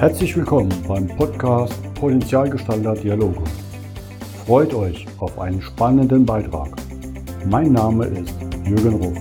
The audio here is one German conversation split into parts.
Herzlich willkommen beim Podcast Potenzialgestalter Dialoge. Freut euch auf einen spannenden Beitrag. Mein Name ist Jürgen Ruf.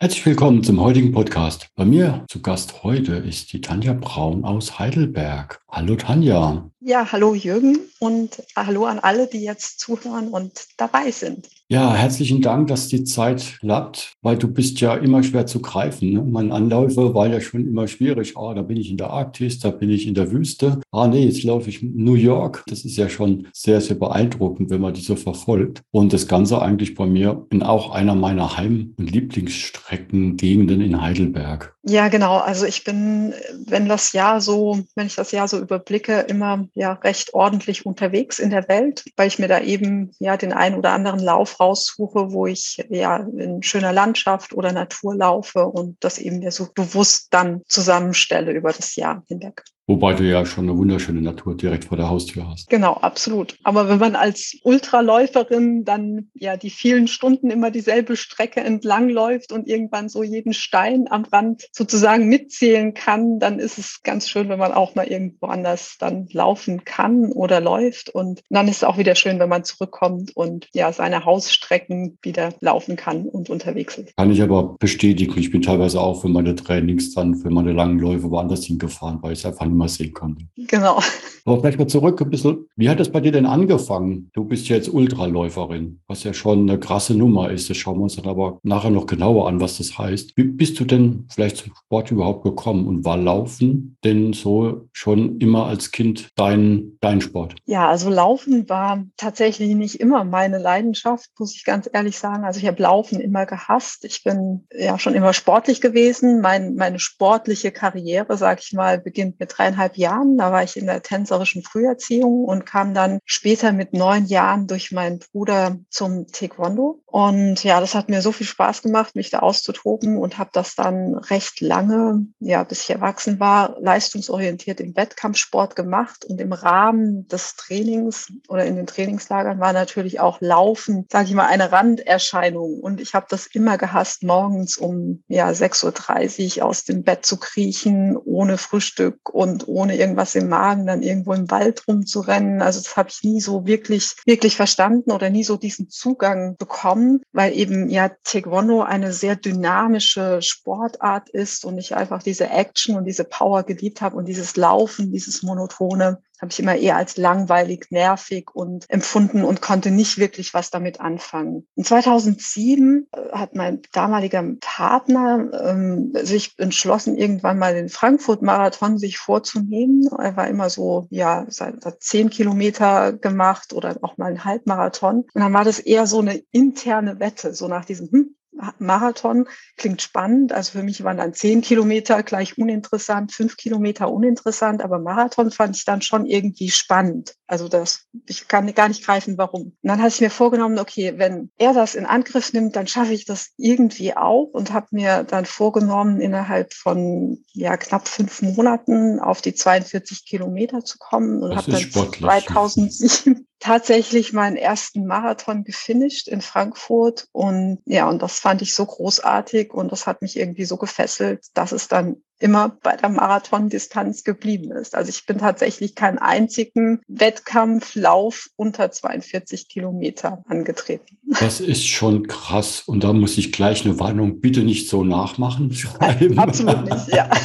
Herzlich willkommen zum heutigen Podcast. Bei mir zu Gast heute ist die Tanja Braun aus Heidelberg. Hallo Tanja. Ja, hallo Jürgen und hallo an alle, die jetzt zuhören und dabei sind. Ja, herzlichen Dank, dass die Zeit klappt, weil du bist ja immer schwer zu greifen. Ne? Mein Anläufe war ja schon immer schwierig. Ah, da bin ich in der Arktis, da bin ich in der Wüste. Ah, nee, jetzt laufe ich New York. Das ist ja schon sehr, sehr beeindruckend, wenn man die so verfolgt. Und das Ganze eigentlich bei mir in auch einer meiner Heim- und Lieblingsstreckengegenden in Heidelberg. Ja, genau. Also ich bin, wenn das Jahr so, wenn ich das Jahr so überblicke, immer ja recht ordentlich unterwegs in der Welt, weil ich mir da eben ja den einen oder anderen Lauf raussuche, wo ich ja in schöner Landschaft oder Natur laufe und das eben mir so bewusst dann zusammenstelle über das Jahr hinweg. Wobei du ja schon eine wunderschöne Natur direkt vor der Haustür hast. Genau, absolut. Aber wenn man als Ultraläuferin dann ja die vielen Stunden immer dieselbe Strecke entlang läuft und irgendwann so jeden Stein am Rand sozusagen mitzählen kann, dann ist es ganz schön, wenn man auch mal irgendwo anders dann laufen kann oder läuft. Und dann ist es auch wieder schön, wenn man zurückkommt und ja seine Hausstrecken wieder laufen kann und unterwegs ist. Kann ich aber bestätigen. Ich bin teilweise auch für meine Trainings dann, für meine langen Läufe woanders hingefahren, weil ich es einfach mal sehen konnte. Genau. Aber vielleicht mal zurück ein bisschen. Wie hat das bei dir denn angefangen? Du bist jetzt Ultraläuferin, was ja schon eine krasse Nummer ist. Das schauen wir uns dann aber nachher noch genauer an, was das heißt. Wie bist du denn vielleicht zum Sport überhaupt gekommen und war Laufen denn so schon immer als Kind dein, dein Sport? Ja, also Laufen war tatsächlich nicht immer meine Leidenschaft, muss ich ganz ehrlich sagen. Also ich habe Laufen immer gehasst. Ich bin ja schon immer sportlich gewesen. Mein, meine sportliche Karriere, sage ich mal, beginnt mit dreieinhalb Jahren. Da war ich in der tänzerischen Früherziehung und kam dann später mit neun Jahren durch meinen Bruder zum Taekwondo. Und ja, das hat mir so viel Spaß gemacht, mich da auszutoben und habe das dann recht lange, ja, bis ich erwachsen war, leistungsorientiert im Wettkampfsport gemacht. Und im Rahmen des Trainings oder in den Trainingslagern war natürlich auch Laufen, sage ich mal, eine Randerscheinung. Und ich habe das immer gehasst, morgens um ja, 6.30 Uhr aus dem Bett zu kriechen, ohne Frühstück und und ohne irgendwas im Magen dann irgendwo im Wald rumzurennen. Also das habe ich nie so wirklich, wirklich verstanden oder nie so diesen Zugang bekommen, weil eben ja Taekwondo eine sehr dynamische Sportart ist und ich einfach diese Action und diese Power geliebt habe und dieses Laufen, dieses Monotone habe ich immer eher als langweilig, nervig und empfunden und konnte nicht wirklich was damit anfangen. In 2007 äh, hat mein damaliger Partner ähm, sich entschlossen, irgendwann mal den Frankfurt-Marathon sich vorzunehmen. Er war immer so, ja, seit zehn Kilometer gemacht oder auch mal einen Halbmarathon. Und dann war das eher so eine interne Wette, so nach diesem, hm, Marathon klingt spannend. Also für mich waren dann zehn Kilometer gleich uninteressant, fünf Kilometer uninteressant, aber Marathon fand ich dann schon irgendwie spannend. Also das, ich kann gar nicht greifen, warum. Und dann hatte ich mir vorgenommen, okay, wenn er das in Angriff nimmt, dann schaffe ich das irgendwie auch und habe mir dann vorgenommen, innerhalb von ja knapp fünf Monaten auf die 42 Kilometer zu kommen und habe dann 2007 tatsächlich meinen ersten Marathon gefinisht in Frankfurt und ja, und das fand ich so großartig und das hat mich irgendwie so gefesselt, dass es dann immer bei der Marathondistanz geblieben ist. Also ich bin tatsächlich keinen einzigen Wettkampflauf unter 42 Kilometer angetreten. Das ist schon krass. Und da muss ich gleich eine Warnung, bitte nicht so nachmachen. Schreiben. Absolut nicht, ja.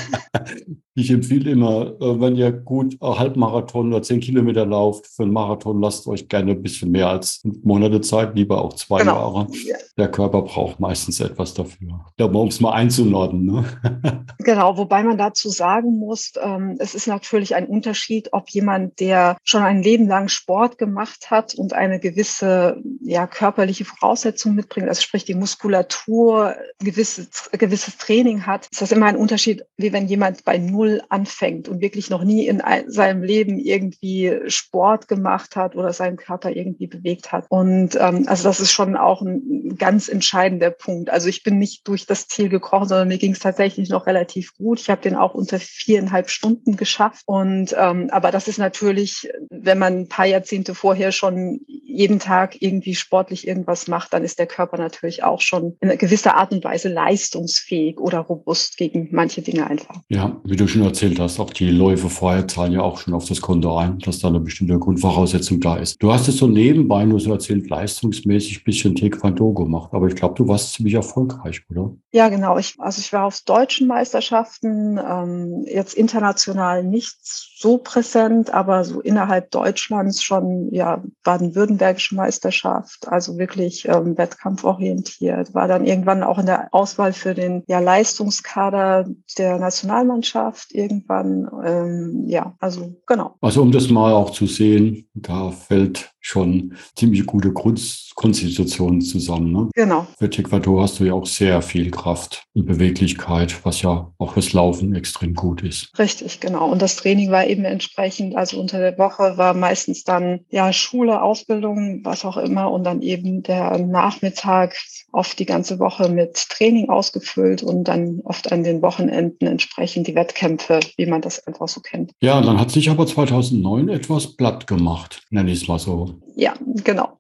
Ich empfehle immer, äh, wenn ihr gut Halbmarathon oder zehn Kilometer lauft, für einen Marathon lasst euch gerne ein bisschen mehr als Monate Zeit, lieber auch zwei genau. Jahre. Ja. Der Körper braucht meistens etwas dafür. Um es mal einzunorden. Ne? Genau, wobei man dazu sagen muss, ähm, es ist natürlich ein Unterschied, ob jemand, der schon ein Leben lang Sport gemacht hat und eine gewisse ja, körperliche Voraussetzung mitbringt, also sprich die Muskulatur, gewisses, gewisses Training hat, ist das immer ein Unterschied, wie wenn jemand bei Null Null anfängt und wirklich noch nie in seinem Leben irgendwie Sport gemacht hat oder seinen Körper irgendwie bewegt hat. Und ähm, also das ist schon auch ein ganz entscheidender Punkt. Also ich bin nicht durch das Ziel gekrochen, sondern mir ging es tatsächlich noch relativ gut gut. Ich habe den auch unter viereinhalb Stunden geschafft. Und ähm, aber das ist natürlich, wenn man ein paar Jahrzehnte vorher schon jeden Tag irgendwie sportlich irgendwas macht, dann ist der Körper natürlich auch schon in gewisser Art und Weise leistungsfähig oder robust gegen manche Dinge einfach. Ja, wie du schon erzählt hast, auch die Läufe vorher zahlen ja auch schon auf das Konto ein, dass da eine bestimmte Grundvoraussetzung da ist. Du hast es so nebenbei nur so erzählt, leistungsmäßig ein bisschen Taekwondo gemacht, aber ich glaube, du warst ziemlich erfolgreich, oder? Ja, genau. Ich, also ich war auf deutschen Meisterschaften, ähm, jetzt international nicht so präsent, aber so innerhalb Deutschlands schon, ja, baden-württembergische Meisterschaft, also wirklich ähm, wettkampforientiert, war dann irgendwann auch in der Auswahl für den ja, Leistungskader der Nationalmannschaft irgendwann, ähm, ja, also genau. Also um das mal auch zu sehen, da fällt schon ziemlich gute Grundkonstitution zusammen. Ne? Genau. Für Taekwondo hast du ja auch sehr viel Kraft und Beweglichkeit, was ja auch fürs Laufen extrem gut ist. Richtig, genau. Und das Training war eben entsprechend, also unter der Woche war meistens dann ja Schule, Ausbildung, was auch immer und dann eben der Nachmittag oft die ganze Woche mit Training ausgefüllt und dann oft an den Wochenenden entsprechend die Wettkämpfe, wie man das einfach so kennt. Ja, dann hat sich aber 2009 etwas platt gemacht, nenne ich es mal so. Ja, genau.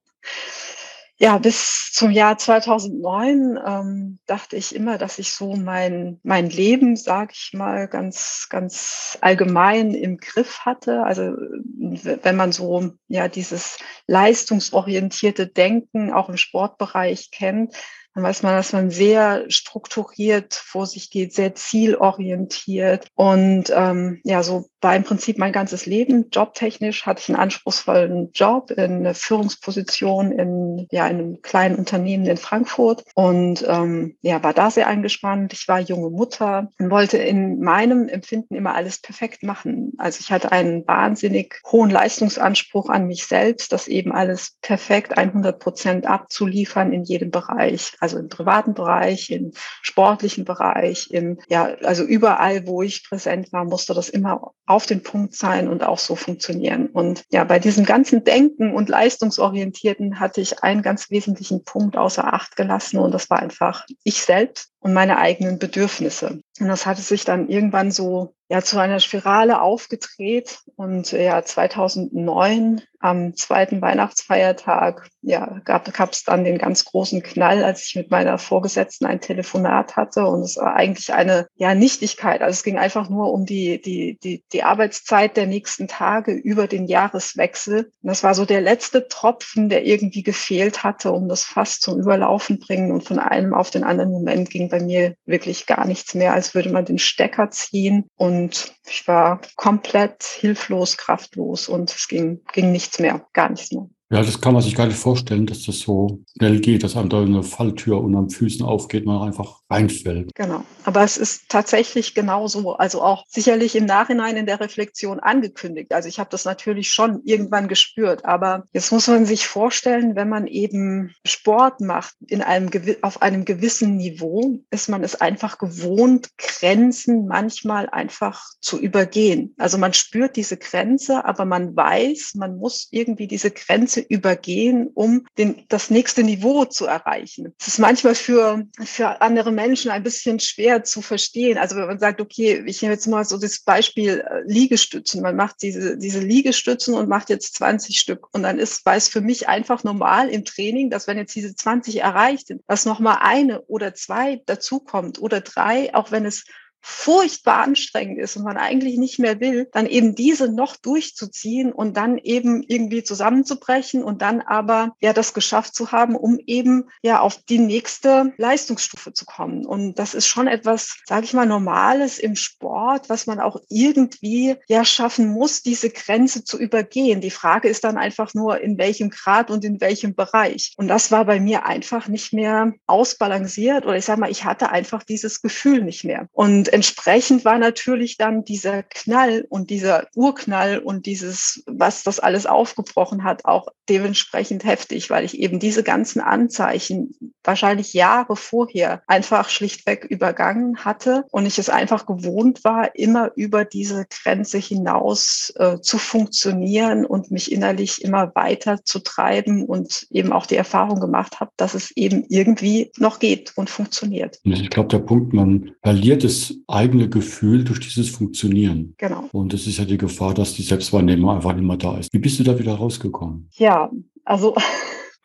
Ja, bis zum Jahr 2009 ähm, dachte ich immer, dass ich so mein, mein Leben, sage ich mal, ganz, ganz allgemein im Griff hatte. Also wenn man so ja dieses leistungsorientierte Denken auch im Sportbereich kennt, dann weiß man, dass man sehr strukturiert vor sich geht, sehr zielorientiert. Und ähm, ja, so war im Prinzip mein ganzes Leben. Jobtechnisch hatte ich einen anspruchsvollen Job in einer Führungsposition in, ja, in einem kleinen Unternehmen in Frankfurt und ähm, ja, war da sehr eingespannt. Ich war junge Mutter und wollte in meinem Empfinden immer alles perfekt machen. Also ich hatte einen wahnsinnig hohen Leistungsanspruch an mich selbst, das eben alles perfekt 100 Prozent abzuliefern in jedem Bereich also im privaten Bereich, im sportlichen Bereich, im, ja, also überall, wo ich präsent war, musste das immer auf den Punkt sein und auch so funktionieren. Und ja, bei diesem ganzen Denken und Leistungsorientierten hatte ich einen ganz wesentlichen Punkt außer Acht gelassen und das war einfach ich selbst und meine eigenen Bedürfnisse. Und das hatte sich dann irgendwann so ja zu einer Spirale aufgedreht und ja 2009 am zweiten Weihnachtsfeiertag ja gab es dann den ganz großen Knall, als ich mit meiner Vorgesetzten ein Telefonat hatte und es war eigentlich eine ja Nichtigkeit. Also es ging einfach nur um die die die die Arbeitszeit der nächsten Tage über den Jahreswechsel. Und das war so der letzte Tropfen, der irgendwie gefehlt hatte, um das Fass zum Überlaufen bringen und von einem auf den anderen Moment ging bei mir wirklich gar nichts mehr, als würde man den Stecker ziehen. Und ich war komplett hilflos, kraftlos und es ging, ging nichts mehr, gar nichts mehr. Ja, das kann man sich gar nicht vorstellen, dass das so schnell geht, dass einem da eine Falltür unter den Füßen aufgeht, man einfach reinfällt. Genau. Aber es ist tatsächlich genauso, also auch sicherlich im Nachhinein in der Reflexion angekündigt. Also ich habe das natürlich schon irgendwann gespürt, aber jetzt muss man sich vorstellen, wenn man eben Sport macht in einem auf einem gewissen Niveau, ist man es einfach gewohnt, Grenzen manchmal einfach zu übergehen. Also man spürt diese Grenze, aber man weiß, man muss irgendwie diese Grenze übergehen, um den, das nächste Niveau zu erreichen. Es ist manchmal für, für andere Menschen ein bisschen schwer zu verstehen. Also wenn man sagt, okay, ich nehme jetzt mal so das Beispiel äh, Liegestützen. Man macht diese, diese Liegestützen und macht jetzt 20 Stück. Und dann ist, weiß für mich einfach normal im Training, dass wenn jetzt diese 20 erreicht sind, dass nochmal eine oder zwei dazukommt oder drei, auch wenn es furchtbar anstrengend ist und man eigentlich nicht mehr will, dann eben diese noch durchzuziehen und dann eben irgendwie zusammenzubrechen und dann aber ja das geschafft zu haben, um eben ja auf die nächste Leistungsstufe zu kommen. Und das ist schon etwas, sage ich mal, Normales im Sport, was man auch irgendwie ja schaffen muss, diese Grenze zu übergehen. Die Frage ist dann einfach nur, in welchem Grad und in welchem Bereich. Und das war bei mir einfach nicht mehr ausbalanciert oder ich sage mal, ich hatte einfach dieses Gefühl nicht mehr. Und entsprechend war natürlich dann dieser Knall und dieser Urknall und dieses, was das alles aufgebrochen hat, auch dementsprechend heftig, weil ich eben diese ganzen Anzeichen wahrscheinlich Jahre vorher einfach schlichtweg übergangen hatte und ich es einfach gewohnt war, immer über diese Grenze hinaus äh, zu funktionieren und mich innerlich immer weiter zu treiben und eben auch die Erfahrung gemacht habe, dass es eben irgendwie noch geht und funktioniert. Ich glaube, der Punkt, man verliert es eigene Gefühl durch dieses Funktionieren. Genau. Und es ist ja die Gefahr, dass die Selbstwahrnehmung einfach nicht mehr da ist. Wie bist du da wieder rausgekommen? Ja, also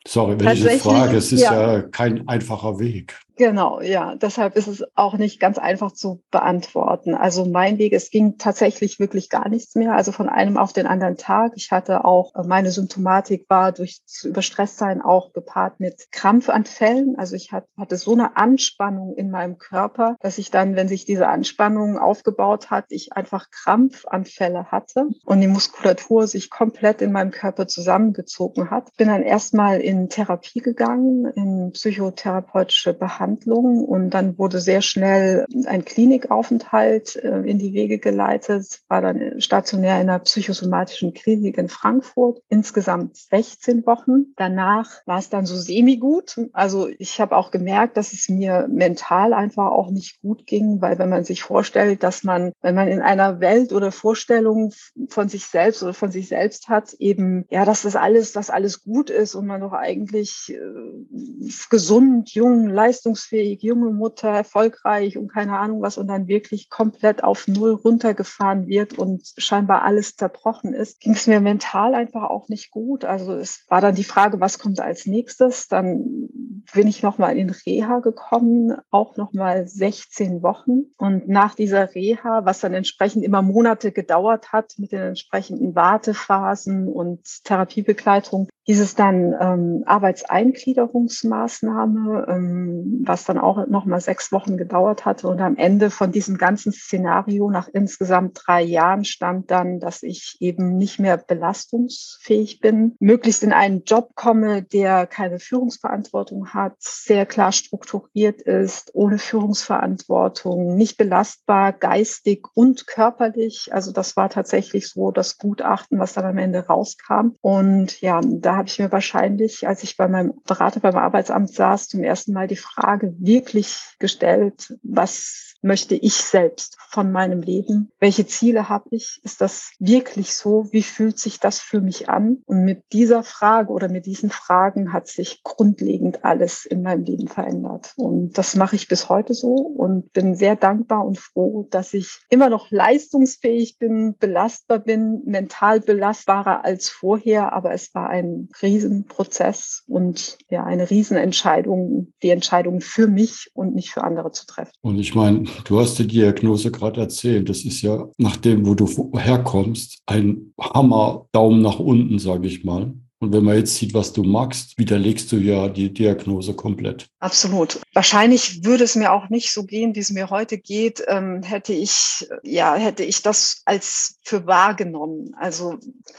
Sorry, wenn ich es frage, es ist ja. ja kein einfacher Weg. Genau, ja. Deshalb ist es auch nicht ganz einfach zu beantworten. Also mein Weg, es ging tatsächlich wirklich gar nichts mehr. Also von einem auf den anderen Tag. Ich hatte auch, äh, meine Symptomatik war durch zu Überstresstsein auch gepaart mit Krampfanfällen. Also ich hatte so eine Anspannung in meinem Körper, dass ich dann, wenn sich diese Anspannung aufgebaut hat, ich einfach Krampfanfälle hatte und die Muskulatur sich komplett in meinem Körper zusammengezogen hat. Bin dann erstmal in Therapie gegangen, in psychotherapeutische Behandlung Behandlung und dann wurde sehr schnell ein Klinikaufenthalt äh, in die Wege geleitet, war dann stationär in einer psychosomatischen Klinik in Frankfurt, insgesamt 16 Wochen. Danach war es dann so semi-gut. Also ich habe auch gemerkt, dass es mir mental einfach auch nicht gut ging, weil wenn man sich vorstellt, dass man, wenn man in einer Welt oder Vorstellung von sich selbst oder von sich selbst hat, eben, ja, dass das alles, dass alles gut ist und man doch eigentlich äh, gesund, jung, leistungsfähig leistungsfähig, junge Mutter, erfolgreich und keine Ahnung was und dann wirklich komplett auf Null runtergefahren wird und scheinbar alles zerbrochen ist, ging es mir mental einfach auch nicht gut. Also es war dann die Frage, was kommt als nächstes? Dann bin ich nochmal in Reha gekommen, auch nochmal 16 Wochen. Und nach dieser Reha, was dann entsprechend immer Monate gedauert hat mit den entsprechenden Wartephasen und Therapiebegleitung, hieß es dann ähm, Arbeitseingliederungsmaßnahme, ähm, was dann auch noch mal sechs Wochen gedauert hatte. Und am Ende von diesem ganzen Szenario, nach insgesamt drei Jahren, stand dann, dass ich eben nicht mehr belastungsfähig bin, möglichst in einen Job komme, der keine Führungsverantwortung hat, sehr klar strukturiert ist, ohne Führungsverantwortung, nicht belastbar, geistig und körperlich. Also das war tatsächlich so das Gutachten, was dann am Ende rauskam. Und ja, da habe ich mir wahrscheinlich, als ich bei meinem Berater beim Arbeitsamt saß, zum ersten Mal die Frage wirklich gestellt, was möchte ich selbst von meinem Leben? Welche Ziele habe ich? Ist das wirklich so? Wie fühlt sich das für mich an? Und mit dieser Frage oder mit diesen Fragen hat sich grundlegend alles in meinem Leben verändert. Und das mache ich bis heute so und bin sehr dankbar und froh, dass ich immer noch leistungsfähig bin, belastbar bin, mental belastbarer als vorher. Aber es war ein Riesenprozess und ja, eine Riesenentscheidung, die Entscheidung für mich und nicht für andere zu treffen. Und ich meine, du hast die Diagnose gerade erzählt. Das ist ja nach dem, wo du herkommst, ein Hammer Daumen nach unten, sage ich mal. Und wenn man jetzt sieht, was du magst, widerlegst du ja die Diagnose komplett. Absolut. Wahrscheinlich würde es mir auch nicht so gehen, wie es mir heute geht, ähm, hätte ich, ja, hätte ich das als für wahrgenommen. Also,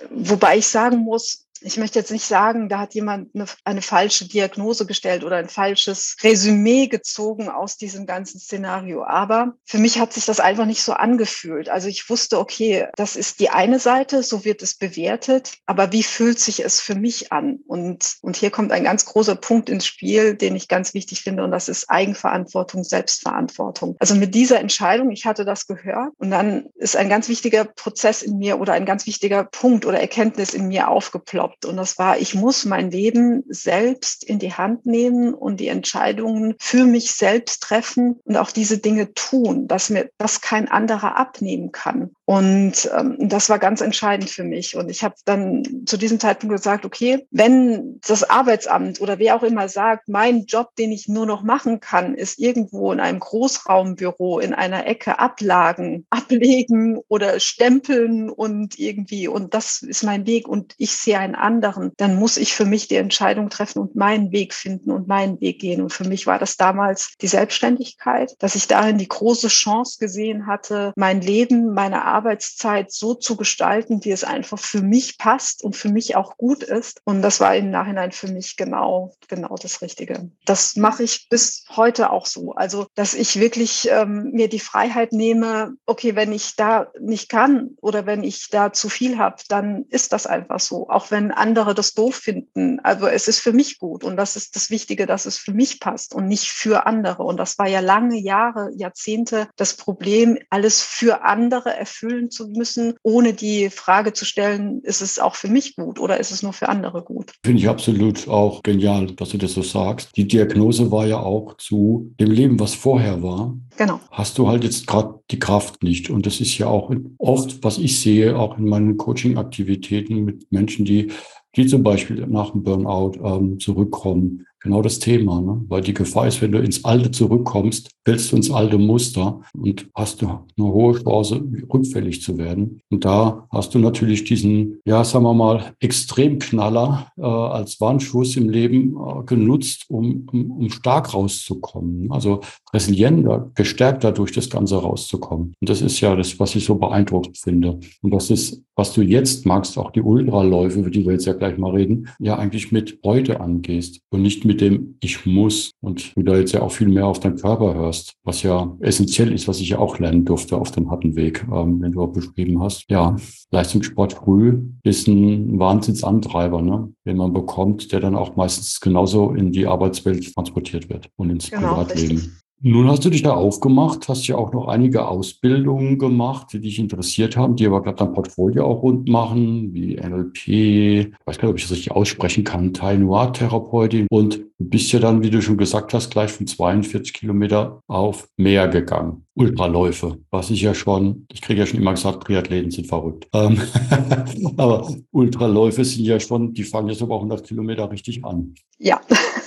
wobei ich sagen muss, ich möchte jetzt nicht sagen, da hat jemand eine, eine, falsche Diagnose gestellt oder ein falsches Resümee gezogen aus diesem ganzen Szenario. Aber für mich hat sich das einfach nicht so angefühlt. Also ich wusste, okay, das ist die eine Seite, so wird es bewertet. Aber wie fühlt sich es für mich an? Und, und hier kommt ein ganz großer Punkt ins Spiel, den ich ganz wichtig finde. Und das ist Eigenverantwortung, Selbstverantwortung. Also mit dieser Entscheidung, ich hatte das gehört. Und dann ist ein ganz wichtiger Prozess in mir oder ein ganz wichtiger Punkt oder Erkenntnis in mir aufgeploppt gehabt. Und das war, ich muss mein Leben selbst in die Hand nehmen und die Entscheidungen für mich selbst treffen und auch diese Dinge tun, dass mir das kein anderer abnehmen kann. Und ähm, das war ganz entscheidend für mich. Und ich habe dann zu diesem Zeitpunkt gesagt, okay, wenn das Arbeitsamt oder wer auch immer sagt, mein Job, den ich nur noch machen kann, ist irgendwo in einem Großraumbüro in einer Ecke Ablagen ablegen oder stempeln und irgendwie, und das ist mein Weg und ich sehe einen anderen, dann muss ich für mich die Entscheidung treffen und meinen Weg finden und meinen Weg gehen. Und für mich war das damals die Selbstständigkeit, dass ich darin die große Chance gesehen hatte, mein Leben, meine Arbeit, Arbeitszeit so zu gestalten, wie es einfach für mich passt und für mich auch gut ist. Und das war im Nachhinein für mich genau, genau das Richtige. Das mache ich bis heute auch so. Also, dass ich wirklich ähm, mir die Freiheit nehme, okay, wenn ich da nicht kann oder wenn ich da zu viel habe, dann ist das einfach so. Auch wenn andere das doof finden. Also es ist für mich gut. Und das ist das Wichtige, dass es für mich passt und nicht für andere. Und das war ja lange Jahre, Jahrzehnte das Problem, alles für andere erfüllen erfüllen zu müssen, ohne die Frage zu stellen, ist es auch für mich gut oder ist es nur für andere gut? Finde ich absolut auch genial, dass du das so sagst. Die Diagnose war ja auch zu dem Leben, was vorher war. Genau. Hast du halt jetzt gerade die Kraft nicht. Und das ist ja auch oft, was ich sehe, auch in meinen Coaching-Aktivitäten mit Menschen, die die zum Beispiel nach dem Burnout ähm, zurückkommen, genau das Thema. Ne? Weil die Gefahr ist, wenn du ins Alte zurückkommst, fällst du ins alte Muster und hast eine hohe Chance, rückfällig zu werden. Und da hast du natürlich diesen, ja, sagen wir mal, Extremknaller äh, als Warnschuss im Leben äh, genutzt, um, um, um stark rauszukommen. Also resilienter, gestärkter durch das Ganze rauszukommen. Und das ist ja das, was ich so beeindruckend finde. Und das ist, was du jetzt magst, auch die Ultraläufe, über die wir jetzt ja gleich mal reden, ja eigentlich mit Freude angehst und nicht mit dem Ich muss und du da jetzt ja auch viel mehr auf deinen Körper hörst, was ja essentiell ist, was ich ja auch lernen durfte auf dem harten Weg, ähm, wenn du auch beschrieben hast. Ja, Leistungssport früh ist ein Wahnsinnsantreiber, ne? den man bekommt, der dann auch meistens genauso in die Arbeitswelt transportiert wird und ins genau, Privatleben. Richtig. Nun hast du dich da aufgemacht, hast ja auch noch einige Ausbildungen gemacht, die dich interessiert haben, die aber gerade dein Portfolio auch rund machen, wie NLP, ich weiß gar nicht, ob ich das richtig aussprechen kann, Thai Noir Therapeutin und du bist ja dann, wie du schon gesagt hast, gleich von 42 Kilometer auf mehr gegangen. Ultraläufe, was ich ja schon, ich kriege ja schon immer gesagt, Triathleten sind verrückt. Ähm, aber Ultraläufe sind ja schon, die fangen jetzt aber 100 Kilometer richtig an. Ja.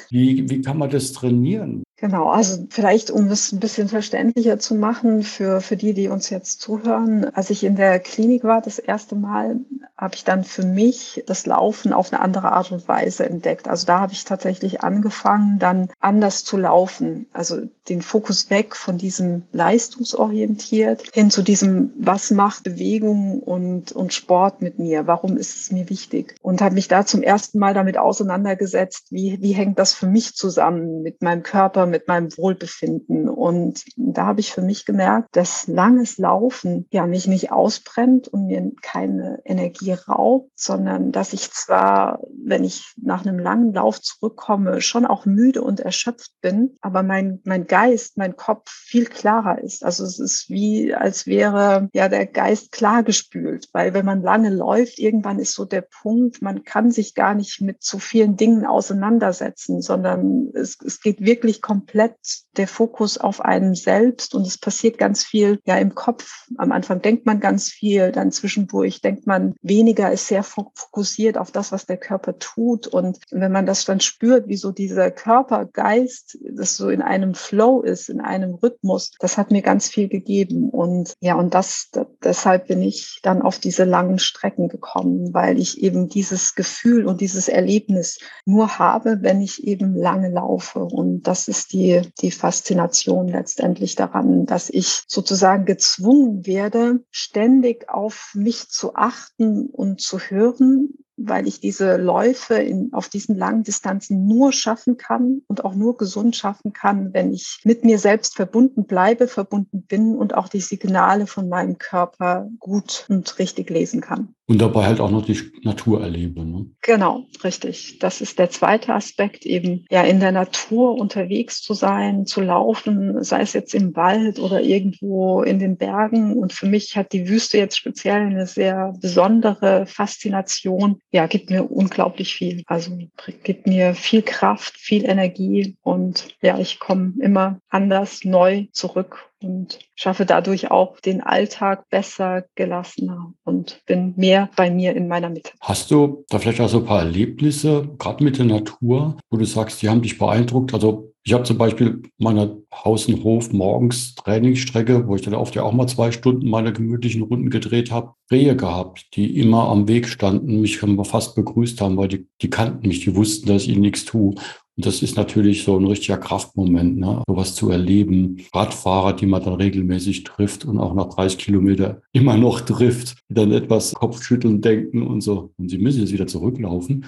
Wie, wie kann man das trainieren? Genau, also vielleicht, um es ein bisschen verständlicher zu machen für, für die, die uns jetzt zuhören. Als ich in der Klinik war, das erste Mal, habe ich dann für mich das Laufen auf eine andere Art und Weise entdeckt. Also da habe ich tatsächlich angefangen, dann anders zu laufen. Also den Fokus weg von diesem leistungsorientiert hin zu diesem, was macht Bewegung und, und Sport mit mir? Warum ist es mir wichtig? Und habe mich da zum ersten Mal damit auseinandergesetzt, wie, wie hängt das für mich zusammen mit meinem Körper, mit meinem Wohlbefinden. Und da habe ich für mich gemerkt, dass langes Laufen ja mich nicht ausbrennt und mir keine Energie raubt, sondern dass ich zwar, wenn ich nach einem langen Lauf zurückkomme, schon auch müde und erschöpft bin, aber mein, mein Geist, mein Kopf viel klarer ist. Also es ist wie, als wäre ja der Geist klargespült, weil wenn man lange läuft, irgendwann ist so der Punkt, man kann sich gar nicht mit zu vielen Dingen auseinandersetzen, sondern es, es geht wirklich komplett komplett der Fokus auf einen selbst und es passiert ganz viel ja im Kopf. Am Anfang denkt man ganz viel, dann zwischendurch denkt man weniger, ist sehr fokussiert auf das, was der Körper tut. Und wenn man das dann spürt, wie so dieser Körper, das so in einem Flow ist, in einem Rhythmus, das hat mir ganz viel gegeben. Und ja, und das, deshalb bin ich dann auf diese langen Strecken gekommen, weil ich eben dieses Gefühl und dieses Erlebnis nur habe, wenn ich eben lange laufe. Und das ist die, die Faszination letztendlich daran, dass ich sozusagen gezwungen werde, ständig auf mich zu achten und zu hören, weil ich diese Läufe in, auf diesen langen Distanzen nur schaffen kann und auch nur gesund schaffen kann, wenn ich mit mir selbst verbunden bleibe, verbunden bin und auch die Signale von meinem Körper gut und richtig lesen kann. Und dabei halt auch noch die Natur erlebe. Ne? Genau, richtig. Das ist der zweite Aspekt, eben ja in der Natur unterwegs zu sein, zu laufen, sei es jetzt im Wald oder irgendwo in den Bergen. Und für mich hat die Wüste jetzt speziell eine sehr besondere Faszination. Ja, gibt mir unglaublich viel. Also gibt mir viel Kraft, viel Energie und ja, ich komme immer anders neu zurück und schaffe dadurch auch den Alltag besser, gelassener und bin mehr bei mir in meiner Mitte. Hast du da vielleicht auch so ein paar Erlebnisse, gerade mit der Natur, wo du sagst, die haben dich beeindruckt? Also ich habe zum Beispiel meine Haus- und Hof morgens Trainingsstrecke, wo ich dann oft ja auch mal zwei Stunden meine gemütlichen Runden gedreht habe, Rehe gehabt, die immer am Weg standen, mich fast begrüßt haben, weil die, die kannten mich, die wussten, dass ich ihnen nichts tue. Und das ist natürlich so ein richtiger Kraftmoment, ne? sowas zu erleben. Radfahrer, die man dann regelmäßig trifft und auch nach 30 Kilometer immer noch trifft, die dann etwas Kopfschütteln denken und so. Und sie müssen jetzt wieder zurücklaufen.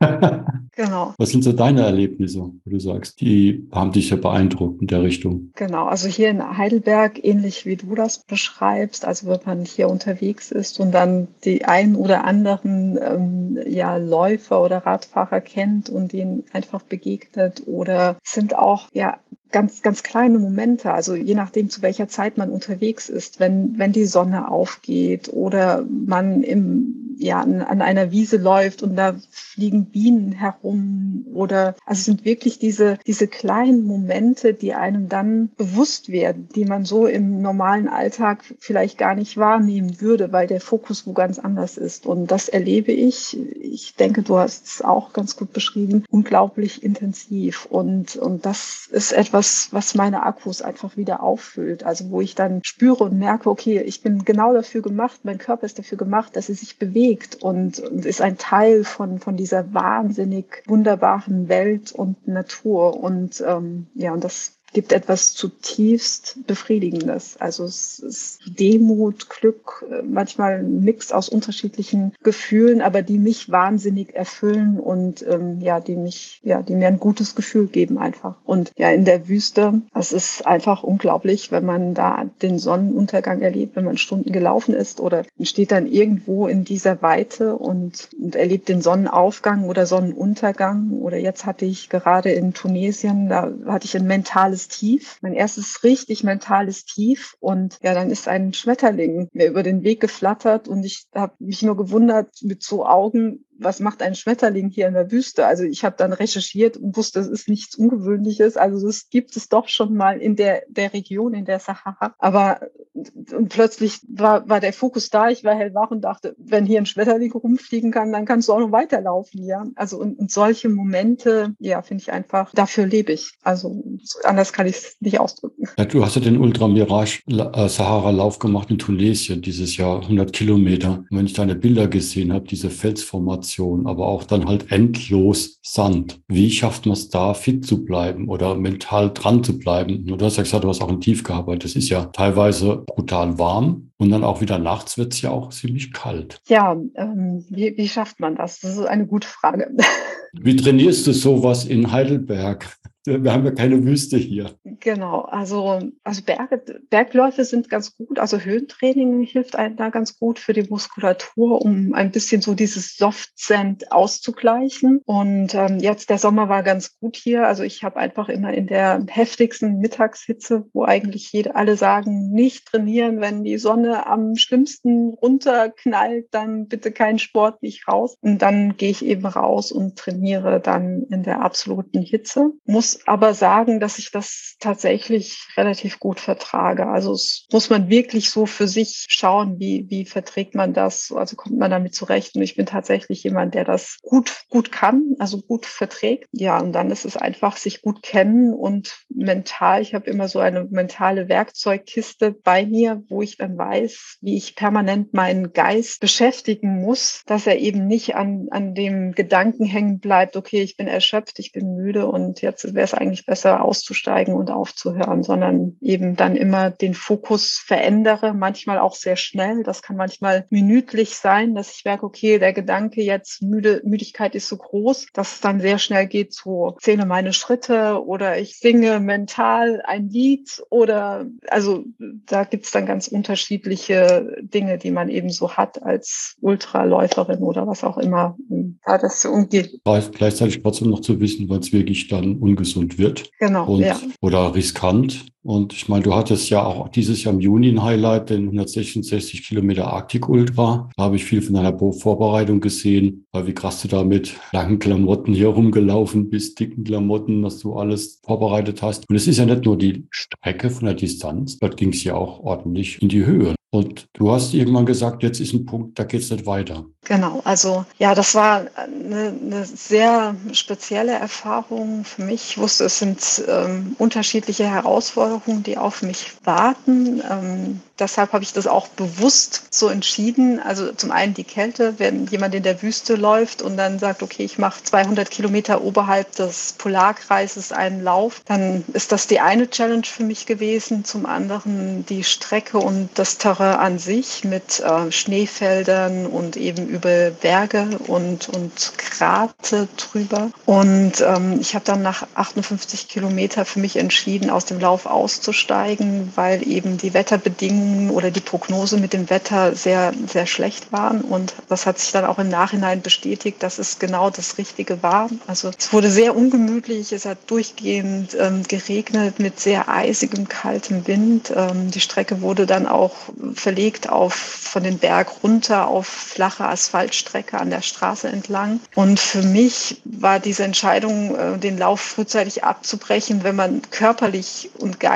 genau. Was sind so deine Erlebnisse, wo du sagst, die haben dich ja beeindruckt in der Richtung? Genau, also hier in Heidelberg, ähnlich wie du das beschreibst, also wenn man hier unterwegs ist und dann die einen oder anderen ähm, ja, Läufer oder Radfahrer kennt und ihnen einfach begegnet, begegnet oder sind auch ja ganz, ganz kleine Momente, also je nachdem, zu welcher Zeit man unterwegs ist, wenn, wenn die Sonne aufgeht oder man im ja, an, an einer Wiese läuft und da fliegen Bienen herum oder also es sind wirklich diese, diese kleinen Momente, die einem dann bewusst werden, die man so im normalen Alltag vielleicht gar nicht wahrnehmen würde, weil der Fokus wo ganz anders ist. Und das erlebe ich, ich denke, du hast es auch ganz gut beschrieben, unglaublich intensiv. Und, und das ist etwas, was meine Akkus einfach wieder auffüllt. Also wo ich dann spüre und merke, okay, ich bin genau dafür gemacht, mein Körper ist dafür gemacht, dass er sich bewegt bewegt und, und ist ein Teil von, von dieser wahnsinnig wunderbaren Welt und Natur. Und ähm, ja, und das gibt etwas zutiefst Befriedigendes. Also es ist Demut, Glück, äh, manchmal ein Mix aus unterschiedlichen Gefühlen, aber die mich wahnsinnig erfüllen und ähm, ja, die mich, ja, die mir ein gutes Gefühl geben einfach. Und ja, in der Wüste, es ist einfach unglaublich, wenn man da den Sonnenuntergang erlebt, wenn man Stunden gelaufen ist oder steht dann irgendwo in dieser Weite und, und erlebt den Sonnenaufgang oder Sonnenuntergang. Oder jetzt hatte ich gerade in Tunesien, da hatte ich ein mentales Tief, mein erstes richtig mentales Tief. Und ja, dann ist ein Schmetterling mir über den Weg geflattert und ich habe mich nur gewundert mit so Augen, was macht ein Schmetterling hier in der Wüste? Also ich habe dann recherchiert und wusste, es ist nichts Ungewöhnliches. Also das gibt es doch schon mal in der, der Region, in der Sahara. Aber und plötzlich war, war der Fokus da, ich war hellwach und dachte, wenn hier ein Schmetterling rumfliegen kann, dann kannst du auch noch weiterlaufen, ja. Also und, und solche Momente, ja, finde ich einfach, dafür lebe ich. Also anders kann ich es nicht ausdrücken. Ja, du hast ja den Ultra Mirage äh, Sahara Lauf gemacht in Tunesien dieses Jahr, 100 Kilometer. Und wenn ich deine Bilder gesehen habe, diese Felsformation, Situation, aber auch dann halt endlos Sand. Wie schafft man es da, fit zu bleiben oder mental dran zu bleiben? Du hast ja gesagt, du hast auch ein Tief gearbeitet. Das ist ja teilweise brutal warm und dann auch wieder nachts wird es ja auch ziemlich kalt. Ja, ähm, wie, wie schafft man das? Das ist eine gute Frage. Wie trainierst du sowas in Heidelberg? Wir haben ja keine Wüste hier. Genau, also, also Berge, Bergläufe sind ganz gut. Also Höhentraining hilft einem da ganz gut für die Muskulatur, um ein bisschen so dieses Soft-Sand auszugleichen. Und ähm, jetzt der Sommer war ganz gut hier. Also ich habe einfach immer in der heftigsten Mittagshitze, wo eigentlich jede, alle sagen, nicht trainieren, wenn die Sonne am schlimmsten runterknallt, dann bitte keinen Sport, nicht raus. Und dann gehe ich eben raus und trainiere dann in der absoluten Hitze. Muss aber sagen, dass ich das tatsächlich relativ gut vertrage. Also es muss man wirklich so für sich schauen, wie, wie verträgt man das? Also kommt man damit zurecht? Und ich bin tatsächlich jemand, der das gut, gut kann, also gut verträgt. Ja, und dann ist es einfach sich gut kennen und mental. Ich habe immer so eine mentale Werkzeugkiste bei mir, wo ich dann weiß, wie ich permanent meinen Geist beschäftigen muss, dass er eben nicht an, an dem Gedanken hängen bleibt, okay, ich bin erschöpft, ich bin müde und jetzt wäre es eigentlich besser auszusteigen und aufzuhören, sondern eben dann immer den Fokus verändere, manchmal auch sehr schnell. Das kann manchmal minütlich sein, dass ich merke, okay, der Gedanke jetzt müde, Müdigkeit ist so groß, dass es dann sehr schnell geht, so zähle meine Schritte oder ich singe mental ein Lied oder also da gibt es dann ganz unterschiedliche Dinge, die man eben so hat als Ultraläuferin oder was auch immer. Ja, das so umgeht. Gleichzeitig trotzdem noch zu wissen, was wirklich dann ungesund ungesund wird. Genau. Und, ja. Oder riskant. Und ich meine, du hattest ja auch dieses Jahr im Juni ein Highlight, den 166 Kilometer Arctic Ultra. Da habe ich viel von deiner Vorbereitung gesehen, weil wie krass du da mit langen Klamotten hier rumgelaufen bist, dicken Klamotten, dass du alles vorbereitet hast. Und es ist ja nicht nur die Strecke von der Distanz, dort ging es ja auch ordentlich in die Höhe. Und du hast irgendwann gesagt, jetzt ist ein Punkt, da geht es nicht weiter. Genau, also ja, das war eine, eine, sehr spezielle Erfahrung für mich. Ich wusste, es sind ähm, unterschiedliche Herausforderungen, die auf mich warten. Ähm, deshalb habe ich das auch bewusst so entschieden. Also zum einen die Kälte, wenn jemand in der Wüste läuft und dann sagt, okay, ich mache 200 Kilometer oberhalb des Polarkreises einen Lauf, dann ist das die eine Challenge für mich gewesen. Zum anderen die Strecke und das Terrain an sich mit äh, Schneefeldern und eben über Berge und, und Grate drüber. Und ähm, ich habe dann nach 58 Kilometer für mich entschieden, aus dem Lauf auszusteigen, weil eben die Wetterbedingungen oder die Prognose mit dem Wetter sehr, sehr schlecht waren. Und das hat sich dann auch im Nachhinein bestätigt, dass es genau das Richtige war. Also es wurde sehr ungemütlich, es hat durchgehend ähm, geregnet mit sehr eisigem, kaltem Wind. Ähm, die Strecke wurde dann auch verlegt auf von den Berg runter auf flache Asphaltstrecke an der Straße entlang. Und für mich war diese Entscheidung, äh, den Lauf frühzeitig abzubrechen, wenn man körperlich und geistig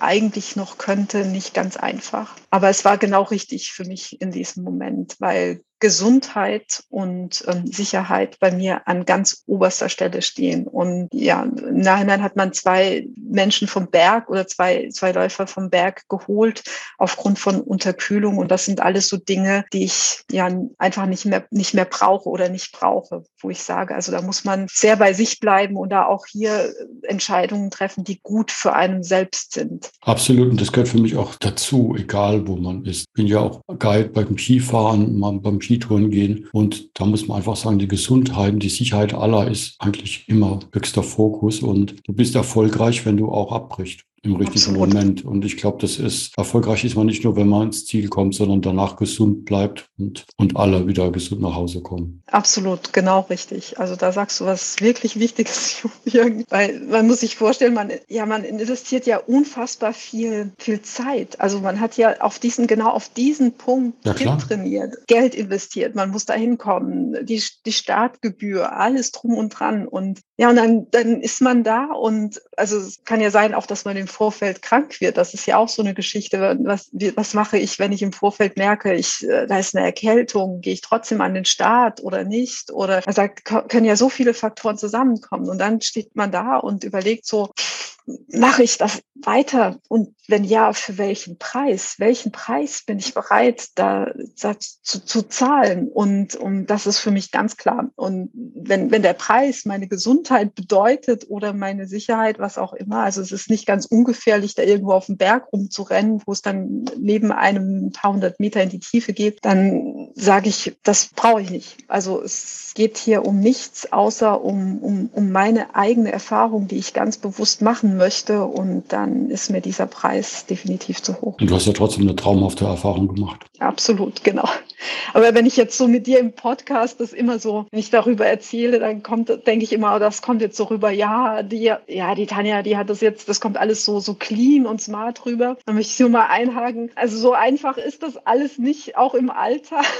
eigentlich noch könnte, nicht ganz einfach. Aber es war genau richtig für mich in diesem Moment, weil Gesundheit und ähm, Sicherheit bei mir an ganz oberster Stelle stehen. Und ja, im Nachhinein hat man zwei Menschen vom Berg oder zwei, zwei Läufer vom Berg geholt aufgrund von Unterkühlung. Und das sind alles so Dinge, die ich ja einfach nicht mehr, nicht mehr brauche oder nicht brauche, wo ich sage, also da muss man sehr bei sich bleiben und da auch hier Entscheidungen treffen, die gut für einen selbst sind. Absolut. Und das gehört für mich auch dazu, egal wo man ist. Ich bin ja auch Guide beim Skifahren, beim Skitouren gehen. Und da muss man einfach sagen, die Gesundheit und die Sicherheit aller ist eigentlich immer höchster Fokus. Und du bist erfolgreich, wenn du auch abbrichst im richtigen Absolut. Moment. Und ich glaube, das ist erfolgreich ist man nicht nur, wenn man ins Ziel kommt, sondern danach gesund bleibt und, und alle wieder gesund nach Hause kommen. Absolut, genau richtig. Also da sagst du was wirklich Wichtiges, Jürgen, weil man muss sich vorstellen, man, ja, man investiert ja unfassbar viel, viel Zeit. Also man hat ja auf diesen, genau auf diesen Punkt ja, trainiert, Geld investiert, man muss da hinkommen, die, die Startgebühr, alles drum und dran. Und ja, und dann, dann ist man da und also es kann ja sein, auch dass man den Vorfeld krank wird. Das ist ja auch so eine Geschichte. Was, was mache ich, wenn ich im Vorfeld merke, ich, äh, da ist eine Erkältung, gehe ich trotzdem an den Start oder nicht? Oder also können ja so viele Faktoren zusammenkommen. Und dann steht man da und überlegt so, mache ich das weiter? Und wenn ja, für welchen Preis? Welchen Preis bin ich bereit, da, da zu, zu, zahlen? Und, und das ist für mich ganz klar. Und wenn, wenn der Preis meine Gesundheit bedeutet oder meine Sicherheit, was auch immer, also es ist nicht ganz ungefährlich, da irgendwo auf dem Berg rumzurennen, wo es dann neben einem ein paar hundert Meter in die Tiefe geht, dann sage ich, das brauche ich nicht. Also es geht hier um nichts, außer um, um, um meine eigene Erfahrung, die ich ganz bewusst machen möchte. Und dann ist mir dieser Preis definitiv zu hoch. Und du hast ja trotzdem eine traumhafte Erfahrung gemacht. Absolut, genau. Aber wenn ich jetzt so mit dir im Podcast das immer so, wenn ich darüber erzähle, dann kommt, denke ich immer, das kommt jetzt so rüber, ja, die, ja, die Tanja, die hat das jetzt, das kommt alles so, so clean und smart rüber. Dann möchte ich nur mal einhaken. Also so einfach ist das alles nicht, auch im Alter.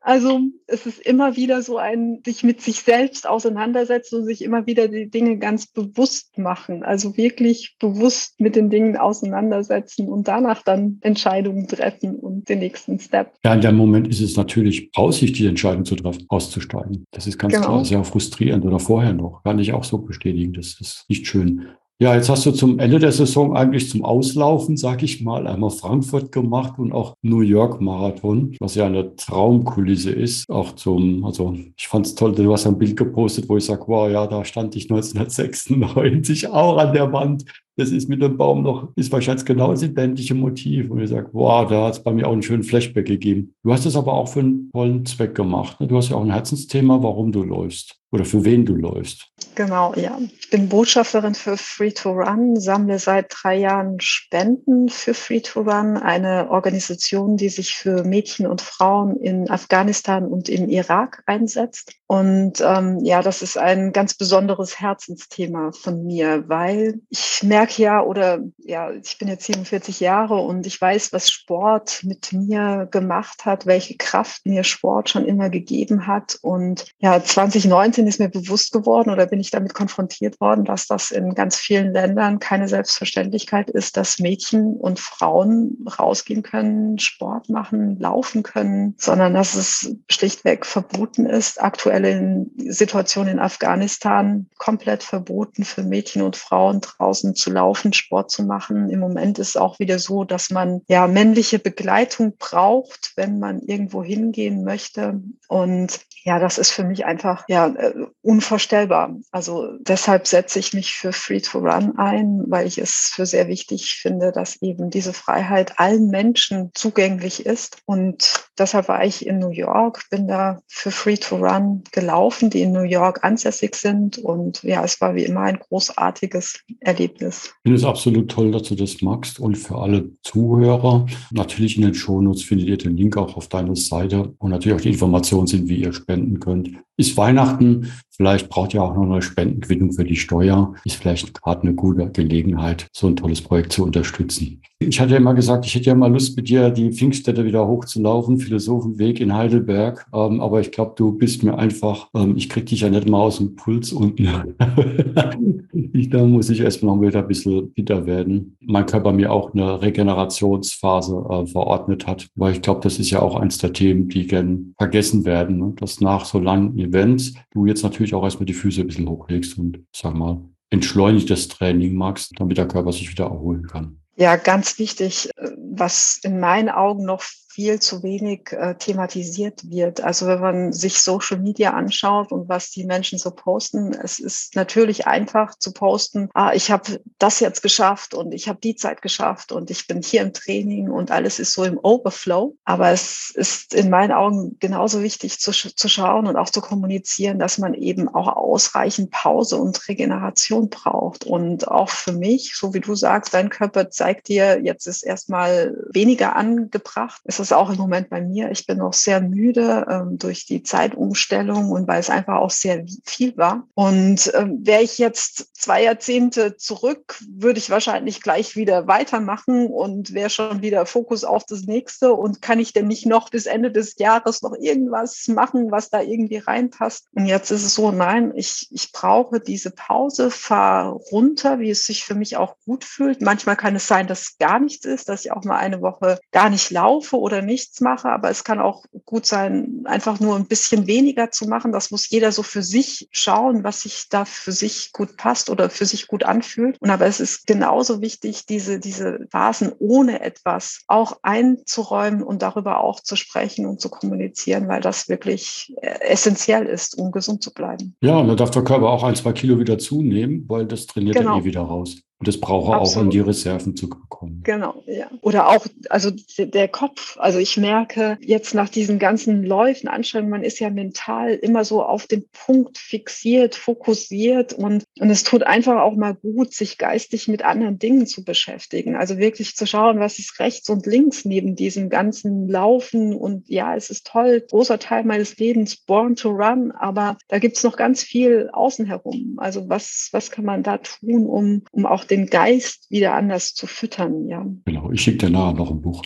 Also es ist immer wieder so ein, sich mit sich selbst auseinandersetzen und sich immer wieder die Dinge ganz bewusst machen. Also wirklich bewusst mit den Dingen auseinandersetzen und danach dann Entscheidungen treffen und den nächsten Step. Ja, in dem Moment ist es natürlich Aussicht, die Entscheidung zu treffen, auszusteigen. Das ist ganz genau. klar sehr frustrierend oder vorher noch. Kann ich auch so bestätigen. Das ist nicht schön. Ja, jetzt hast du zum Ende der Saison eigentlich zum Auslaufen, sag ich mal, einmal Frankfurt gemacht und auch New York Marathon, was ja eine Traumkulisse ist. Auch zum, also ich fand es toll, du hast ein Bild gepostet, wo ich sage, wow, ja, da stand ich 1996 auch an der Wand das ist mit dem Baum noch, ist wahrscheinlich genau das identische Motiv. Und ich sage, wow, da hat es bei mir auch einen schönen Flashback gegeben. Du hast es aber auch für einen tollen Zweck gemacht. Ne? Du hast ja auch ein Herzensthema, warum du läufst oder für wen du läufst. Genau, ja. Ich bin Botschafterin für Free to Run, sammle seit drei Jahren Spenden für Free to Run, eine Organisation, die sich für Mädchen und Frauen in Afghanistan und im Irak einsetzt. Und ähm, ja, das ist ein ganz besonderes Herzensthema von mir, weil ich merke ja, oder ja, ich bin jetzt 47 Jahre und ich weiß, was Sport mit mir gemacht hat, welche Kraft mir Sport schon immer gegeben hat. Und ja, 2019 ist mir bewusst geworden oder bin ich damit konfrontiert worden, dass das in ganz vielen Ländern keine Selbstverständlichkeit ist, dass Mädchen und Frauen rausgehen können, Sport machen, laufen können, sondern dass es schlichtweg verboten ist, aktuell aktuellen Situation in Afghanistan komplett verboten für Mädchen und Frauen draußen zu laufen, Sport zu machen. Im Moment ist es auch wieder so, dass man ja männliche Begleitung braucht, wenn man irgendwo hingehen möchte. Und ja, das ist für mich einfach ja äh, unvorstellbar. Also deshalb setze ich mich für Free to Run ein, weil ich es für sehr wichtig finde, dass eben diese Freiheit allen Menschen zugänglich ist. Und deshalb war ich in New York, bin da für Free to Run gelaufen, die in New York ansässig sind. Und ja, es war wie immer ein großartiges Erlebnis. Ich finde es absolut toll, dass du das magst. Und für alle Zuhörer, natürlich in den Shownotes findet ihr den Link auch auf deiner Seite und natürlich auch die Informationen sind, wie ihr spenden könnt. Ist Weihnachten, vielleicht braucht ihr auch noch eine Spendenquittung für die Steuer. Ist vielleicht gerade eine gute Gelegenheit, so ein tolles Projekt zu unterstützen. Ich hatte ja immer gesagt, ich hätte ja mal Lust, mit dir die Pfingststätte wieder hochzulaufen, Philosophenweg in Heidelberg. Ähm, aber ich glaube, du bist mir einfach, ähm, ich krieg dich ja nicht mal aus dem Puls unten. ich, da muss ich erstmal noch wieder ein bisschen bitter werden. Mein Körper mir auch eine Regenerationsphase äh, verordnet hat, weil ich glaube, das ist ja auch eins der Themen, die gern vergessen werden. Ne? Dass nach so langen Events du jetzt natürlich auch erstmal die Füße ein bisschen hochlegst und sag mal, entschleunigtes Training magst, damit der Körper sich wieder erholen kann. Ja, ganz wichtig, äh, was in meinen Augen noch viel zu wenig äh, thematisiert wird. Also wenn man sich Social Media anschaut und was die Menschen so posten, es ist natürlich einfach zu posten, ah, ich habe das jetzt geschafft und ich habe die Zeit geschafft und ich bin hier im Training und alles ist so im Overflow. Aber es ist in meinen Augen genauso wichtig zu, zu schauen und auch zu kommunizieren, dass man eben auch ausreichend Pause und Regeneration braucht. Und auch für mich, so wie du sagst, dein Körper zeigt dir, jetzt ist erstmal weniger angebracht. Es ist auch im Moment bei mir. Ich bin noch sehr müde ähm, durch die Zeitumstellung und weil es einfach auch sehr viel war. Und ähm, wäre ich jetzt zwei Jahrzehnte zurück, würde ich wahrscheinlich gleich wieder weitermachen und wäre schon wieder Fokus auf das nächste. Und kann ich denn nicht noch bis Ende des Jahres noch irgendwas machen, was da irgendwie reinpasst? Und jetzt ist es so, nein, ich, ich brauche diese Pause, fahr runter, wie es sich für mich auch gut fühlt. Manchmal kann es sein, dass gar nichts ist, dass ich auch mal eine Woche gar nicht laufe oder nichts mache, aber es kann auch gut sein, einfach nur ein bisschen weniger zu machen. Das muss jeder so für sich schauen, was sich da für sich gut passt oder für sich gut anfühlt. Und aber es ist genauso wichtig, diese, diese Phasen ohne etwas auch einzuräumen und darüber auch zu sprechen und zu kommunizieren, weil das wirklich äh, essentiell ist, um gesund zu bleiben. Ja, und da darf der Körper auch ein, zwei Kilo wieder zunehmen, weil das trainiert genau. er eh wieder raus. Und das braucht er auch, um die Reserven zu bekommen. Genau, ja. Oder auch, also der Kopf. Also ich merke jetzt nach diesen ganzen Läufen, Anstrengungen, man ist ja mental immer so auf den Punkt fixiert, fokussiert und, und es tut einfach auch mal gut, sich geistig mit anderen Dingen zu beschäftigen. Also wirklich zu schauen, was ist rechts und links neben diesem ganzen Laufen. Und ja, es ist toll, großer Teil meines Lebens, born to run, aber da gibt's noch ganz viel außen herum. Also was, was kann man da tun, um, um auch den Geist wieder anders zu füttern, ja. Genau, ich schicke dir nachher noch ein Buch.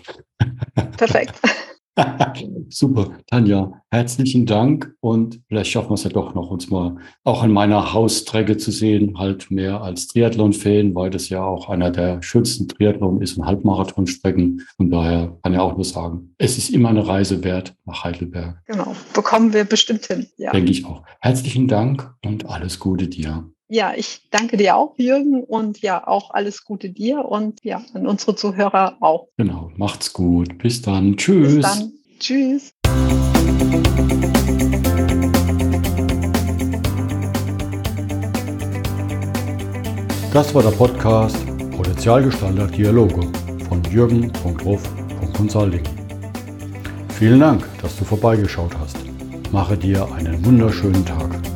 Perfekt. Super, Tanja, herzlichen Dank und vielleicht schaffen wir es ja doch noch, uns mal auch an meiner Haustrecke zu sehen, halt mehr als Triathlon-Fan, weil das ja auch einer der schönsten Triathlon ist und Halbmarathonstrecken. Von daher kann ich auch nur sagen, es ist immer eine Reise wert nach Heidelberg. Genau, bekommen wir bestimmt hin. Ja. Denke ich auch. Herzlichen Dank und alles Gute dir. Ja, ich danke dir auch, Jürgen, und ja, auch alles Gute dir und ja, an unsere Zuhörer auch. Genau, macht's gut. Bis dann. Tschüss. Bis dann. Tschüss. Das war der Podcast Potenzialgestalter Dialoge von jürgen.ruf.consulting. Vielen Dank, dass du vorbeigeschaut hast. Mache dir einen wunderschönen Tag.